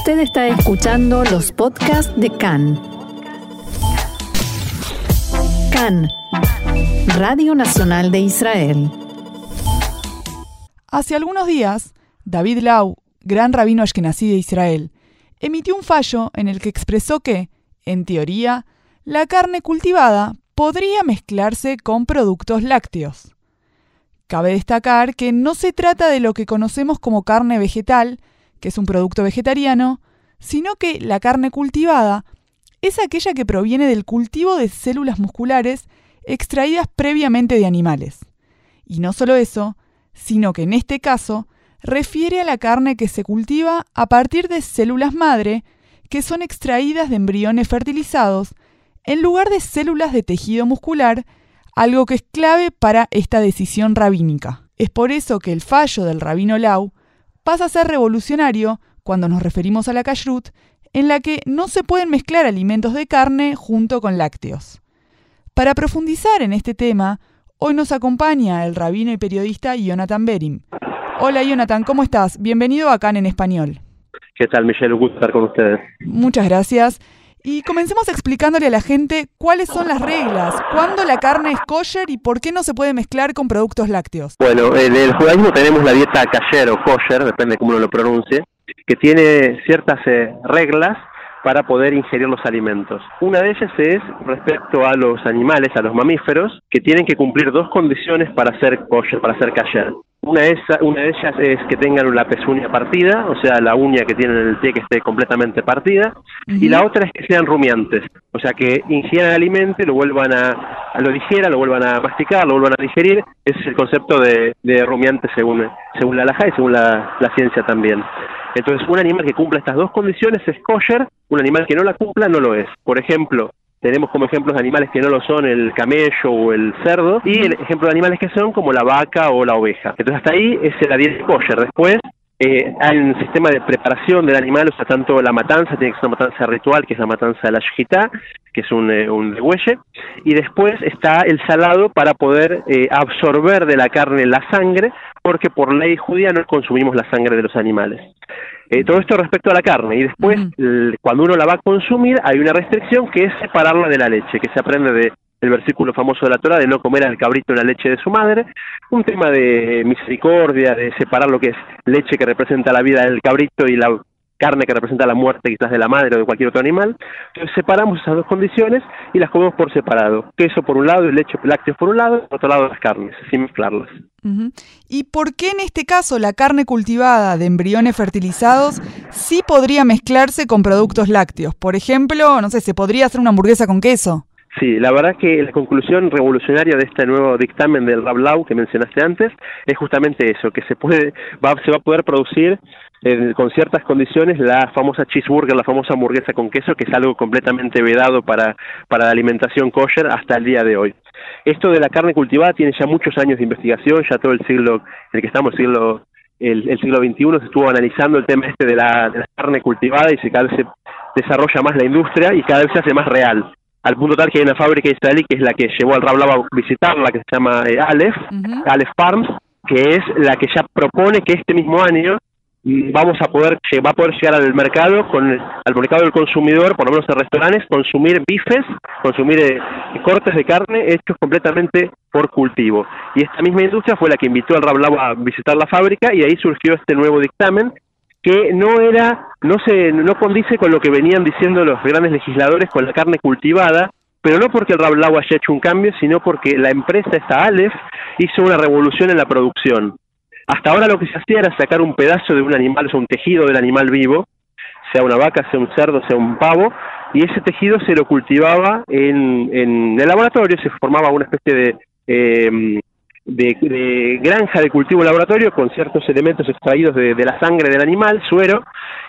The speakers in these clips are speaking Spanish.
Usted está escuchando los podcasts de CAN. CAN, Radio Nacional de Israel. Hace algunos días, David Lau, gran rabino ashkenazí de Israel, emitió un fallo en el que expresó que, en teoría, la carne cultivada podría mezclarse con productos lácteos. Cabe destacar que no se trata de lo que conocemos como carne vegetal, que es un producto vegetariano, sino que la carne cultivada es aquella que proviene del cultivo de células musculares extraídas previamente de animales. Y no solo eso, sino que en este caso refiere a la carne que se cultiva a partir de células madre que son extraídas de embriones fertilizados en lugar de células de tejido muscular, algo que es clave para esta decisión rabínica. Es por eso que el fallo del rabino Lau pasa a ser revolucionario cuando nos referimos a la kashrut, en la que no se pueden mezclar alimentos de carne junto con lácteos. Para profundizar en este tema, hoy nos acompaña el rabino y periodista Jonathan Berim. Hola Jonathan, ¿cómo estás? Bienvenido a Can en Español. ¿Qué tal, Michelle? Un gusto estar con ustedes. Muchas gracias. Y comencemos explicándole a la gente cuáles son las reglas, cuándo la carne es kosher y por qué no se puede mezclar con productos lácteos. Bueno, en el judaísmo tenemos la dieta kasher o kosher, depende de cómo uno lo pronuncie, que tiene ciertas eh, reglas para poder ingerir los alimentos. Una de ellas es respecto a los animales, a los mamíferos, que tienen que cumplir dos condiciones para ser kosher, para ser kasher. Una, es, una de ellas es que tengan la pezuña partida, o sea, la uña que tienen en el pie que esté completamente partida, y la otra es que sean rumiantes, o sea, que ingieran alimento y lo vuelvan a, lo digieran, lo vuelvan a masticar, lo vuelvan a digerir. Ese es el concepto de, de rumiante según, según la alhaja y según la, la ciencia también. Entonces, un animal que cumpla estas dos condiciones es kosher, un animal que no la cumpla no lo es. Por ejemplo, tenemos como ejemplos de animales que no lo son el camello o el cerdo y el ejemplo de animales que son como la vaca o la oveja. Entonces hasta ahí es la dieta kosher. Después eh, hay un sistema de preparación del animal, o sea, tanto la matanza, tiene que ser una matanza ritual, que es la matanza de la shihita, que es un, eh, un degüelle, y después está el salado para poder eh, absorber de la carne la sangre, porque por ley judía no consumimos la sangre de los animales. Eh, todo esto respecto a la carne. Y después, cuando uno la va a consumir, hay una restricción que es separarla de la leche, que se aprende de el versículo famoso de la Torah de no comer al cabrito en la leche de su madre, un tema de misericordia, de separar lo que es leche que representa la vida del cabrito y la carne que representa la muerte quizás de la madre o de cualquier otro animal. Entonces separamos esas dos condiciones y las comemos por separado. Queso por un lado y leche lácteos por un lado, y por otro lado las carnes, sin mezclarlas. ¿Y por qué en este caso la carne cultivada de embriones fertilizados sí podría mezclarse con productos lácteos? Por ejemplo, no sé, ¿se podría hacer una hamburguesa con queso? Sí, la verdad que la conclusión revolucionaria de este nuevo dictamen del Rablau que mencionaste antes es justamente eso, que se puede va, se va a poder producir con ciertas condiciones la famosa cheeseburger, la famosa hamburguesa con queso, que es algo completamente vedado para, para la alimentación kosher hasta el día de hoy. Esto de la carne cultivada tiene ya muchos años de investigación, ya todo el siglo en el que estamos, el siglo el, siglo XXI se estuvo analizando el tema este de la, de la carne cultivada y se cada vez se desarrolla más la industria y cada vez se hace más real al punto tal que hay una fábrica israelí que es la que llevó al Rablava a visitarla, que se llama eh, Aleph, Aleph Farms, que es la que ya propone que este mismo año mm, vamos a poder va a poder llegar al mercado con al mercado del consumidor por lo menos en restaurantes consumir bifes consumir eh, cortes de carne hechos completamente por cultivo. Y esta misma industria fue la que invitó al Rablava a visitar la fábrica y ahí surgió este nuevo dictamen que no era, no se, no condice con lo que venían diciendo los grandes legisladores con la carne cultivada, pero no porque el Rablau haya hecho un cambio, sino porque la empresa esta Aleph hizo una revolución en la producción. Hasta ahora lo que se hacía era sacar un pedazo de un animal, o sea, un tejido del animal vivo, sea una vaca, sea un cerdo, sea un pavo, y ese tejido se lo cultivaba en, en el laboratorio, se formaba una especie de eh, de, granja de cultivo laboratorio con ciertos elementos extraídos de, la sangre del animal, suero,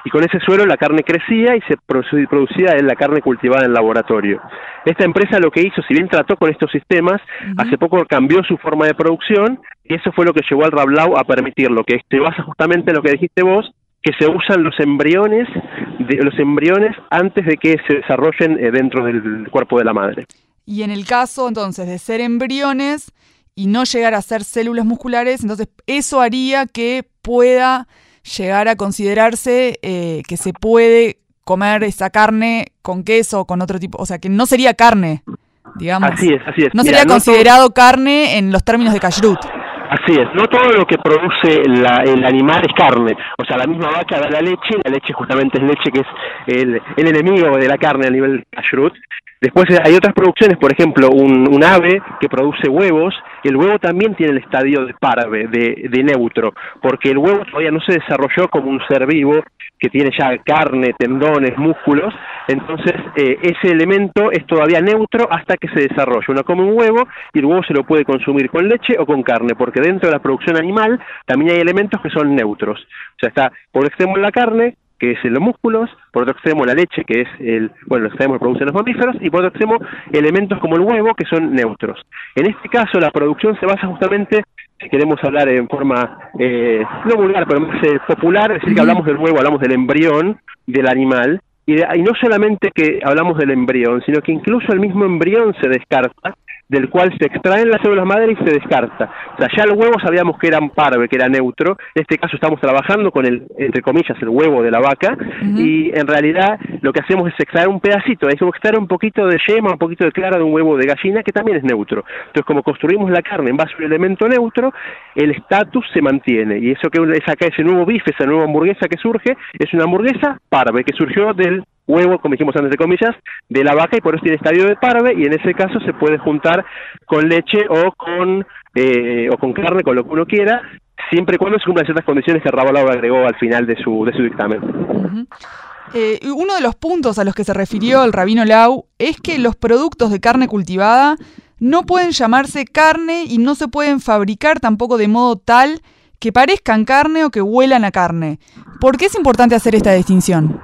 y con ese suero la carne crecía y se producía la carne cultivada en laboratorio. Esta empresa lo que hizo, si bien trató con estos sistemas, hace poco cambió su forma de producción y eso fue lo que llevó al Rablau a permitirlo, que se basa justamente en lo que dijiste vos, que se usan los embriones, de, los embriones antes de que se desarrollen eh, dentro del cuerpo de la madre. Y en el caso entonces de ser embriones, y no llegar a ser células musculares, entonces eso haría que pueda llegar a considerarse eh, que se puede comer esa carne con queso o con otro tipo, o sea, que no sería carne, digamos. Así es, así es. No Mira, sería no considerado carne en los términos de kashrut. Así es, no todo lo que produce la- el animal es carne. O sea, la misma vaca da la leche, la leche justamente es leche que es el, el enemigo de la carne a nivel kashrut. Después hay otras producciones, por ejemplo, un, ave que produce huevos, el huevo también tiene el estadio de parve, de, de neutro, porque el huevo todavía no se desarrolló como un ser vivo que tiene ya carne, tendones, músculos, entonces eh, ese elemento es todavía neutro hasta que se desarrolla. Uno come un huevo y el huevo se lo puede consumir con leche o con carne, porque dentro de la producción animal también hay elementos que son neutros. O sea, está por extremo la carne, que es en los músculos, por otro extremo la leche, que es el, bueno, los extremos que producen los mamíferos, y por otro extremo elementos como el huevo, que son neutros. En este caso, la producción se basa justamente, si queremos hablar en forma, eh, no vulgar, pero más eh, popular, es decir, que hablamos del huevo, hablamos del embrión del animal, y, de- y no solamente que hablamos del embrión, sino que incluso el mismo embrión se descarta, del cual se extraen las células madre y se descarta. O sea, ya el huevo sabíamos que era parve, que era neutro. En este caso estamos trabajando con el, entre comillas, el huevo de la vaca. Y en realidad lo que hacemos es extraer un pedacito, es como extraer un poquito de yema, un poquito de clara de un huevo de gallina, que también es neutro. Entonces, como construimos la carne en base a un elemento neutro, el estatus se mantiene. Y eso que es acá, ese nuevo bife, esa nueva hamburguesa que surge, es una hamburguesa parve, que surgió del huevo, como dijimos antes de comillas, de la vaca y por eso tiene estadio de parve y en ese caso se puede juntar con leche o con eh, o con carne, con lo que uno quiera, siempre y cuando se cumplan ciertas condiciones que Rabalao agregó al final de su, de su dictamen. Eh, uno de los puntos a los que se refirió el rabino Lau es que los productos de carne cultivada no pueden llamarse carne y no se pueden fabricar tampoco de modo tal que parezcan carne o que huelan a carne. ¿Por qué es importante hacer esta distinción?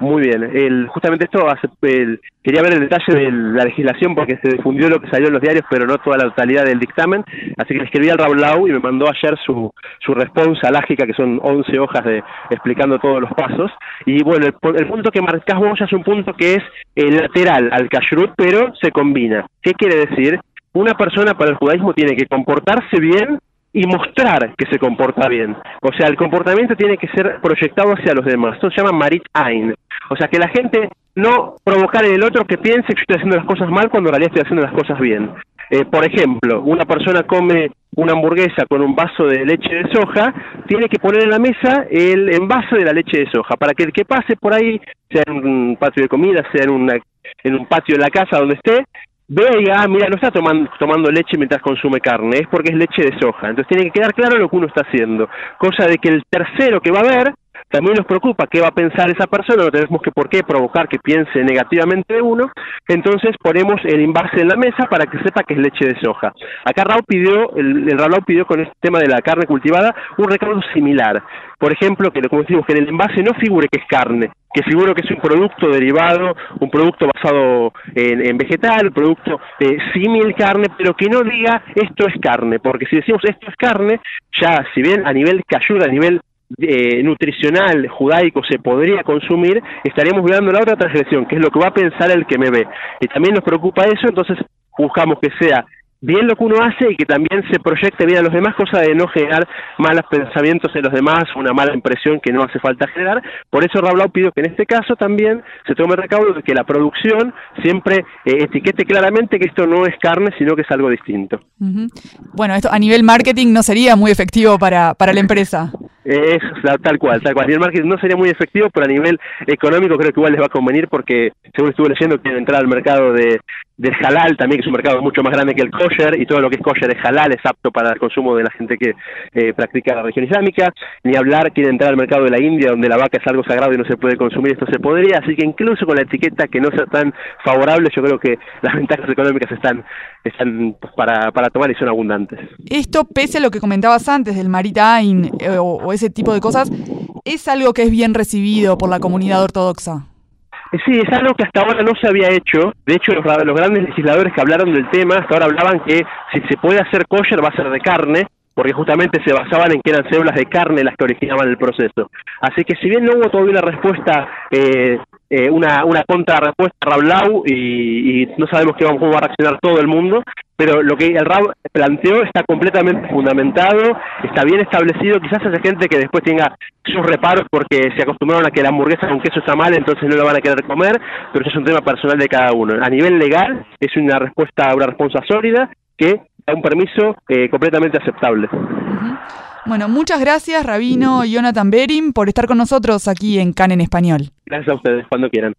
Muy bien, el, justamente esto hace, el- quería ver el detalle de la legislación porque se difundió lo que salió en los diarios, pero no toda la totalidad del dictamen, así que le escribí al Rablau y me mandó ayer su, su respuesta lágica, que son 11 hojas de explicando todos los pasos, y bueno, el, el punto que marcás vos ya es un punto que es eh, lateral al kashrut, pero se combina. ¿Qué quiere decir? Una persona para el judaísmo tiene que comportarse bien y mostrar que se comporta bien. O sea, el comportamiento tiene que ser proyectado hacia los demás. Esto se llama Marit Ain. O sea, que la gente no provocar en el otro que piense que yo estoy haciendo las cosas mal cuando en realidad estoy haciendo las cosas bien. Eh, por ejemplo, una persona come una hamburguesa con un vaso de leche de soja, tiene que poner en la mesa el envase de la leche de soja, para que el que pase por ahí, sea en un patio de comida, sea en un patio de la casa, donde esté, vea y diga, ah, mira, no está tomando, tomando leche mientras consume carne, es porque es leche de soja. Entonces tiene que quedar claro lo que uno está haciendo. Cosa de que el tercero que va a ver también nos preocupa qué va a pensar esa persona, no tenemos que por qué provocar que piense negativamente de uno, entonces ponemos el envase en la mesa para que sepa que es leche de soja. Acá Raúl pidió, el, el Raúl pidió con este tema de la carne cultivada un recaudo similar. Por ejemplo, que como decimos, que en el envase no figure que es carne, que figure que es un producto derivado, un producto basado en, en vegetal, un producto eh, símil carne, pero que no diga esto es carne, porque si decimos esto es carne, ya si bien a nivel que ayuda, a nivel eh, nutricional judaico se podría consumir, estaríamos violando la otra transgresión, que es lo que va a pensar el que me ve. Y también nos preocupa eso, entonces buscamos que sea bien lo que uno hace y que también se proyecte bien a los demás, cosa de no generar malos pensamientos en los demás, una mala impresión que no hace falta generar. Por eso Rablau pidió que en este caso también se tome recaudo de que la producción siempre eh, etiquete claramente que esto no es carne, sino que es algo distinto. Bueno, esto a nivel marketing no sería muy efectivo para, para la empresa. Es la- tal cual, tal cual. A nivel marketing no sería muy efectivo, pero a nivel económico creo que igual les va a convenir porque, según estuve leyendo, quieren entrar al mercado de, del halal también, que es un mercado mucho más grande que el kosher, y todo lo que es kosher es halal, es apto para el consumo de la gente que eh, practica la religión islámica. Ni hablar, quieren entrar al mercado de la India, donde la vaca es algo sagrado y no se puede consumir, esto se podría. Así que incluso con la etiqueta que no sea tan favorable, yo creo que las ventajas económicas están, están para, para tomar y son abundantes. Esto, pese a lo que comentabas antes del Maritain eh, o ese tipo de cosas, es algo que es bien recibido por la comunidad ortodoxa. Eh, Sí, es algo que hasta ahora no se había hecho. De hecho, los, grandes legisladores que hablaron del tema hasta ahora hablaban que si se puede hacer kosher va a ser de carne, porque justamente se basaban en que eran células de carne las que originaban el proceso. Así que si bien no hubo todavía una respuesta eh, eh, una, una contrarrespuesta a Rablau y, y, no sabemos qué, cómo va a reaccionar todo el mundo, pero lo que el Rab planteó está completamente fundamentado, está bien establecido, quizás haya gente que después tenga sus reparos porque se acostumbraron a que la hamburguesa con queso está mal, entonces no la van a querer comer, pero eso es un tema personal de cada uno. A nivel legal es una respuesta, una respuesta sólida que da un permiso eh, completamente aceptable. Bueno, muchas gracias, Rabino Jonathan Berim, por estar con nosotros aquí en CAN en Español. Gracias a ustedes, cuando quieran.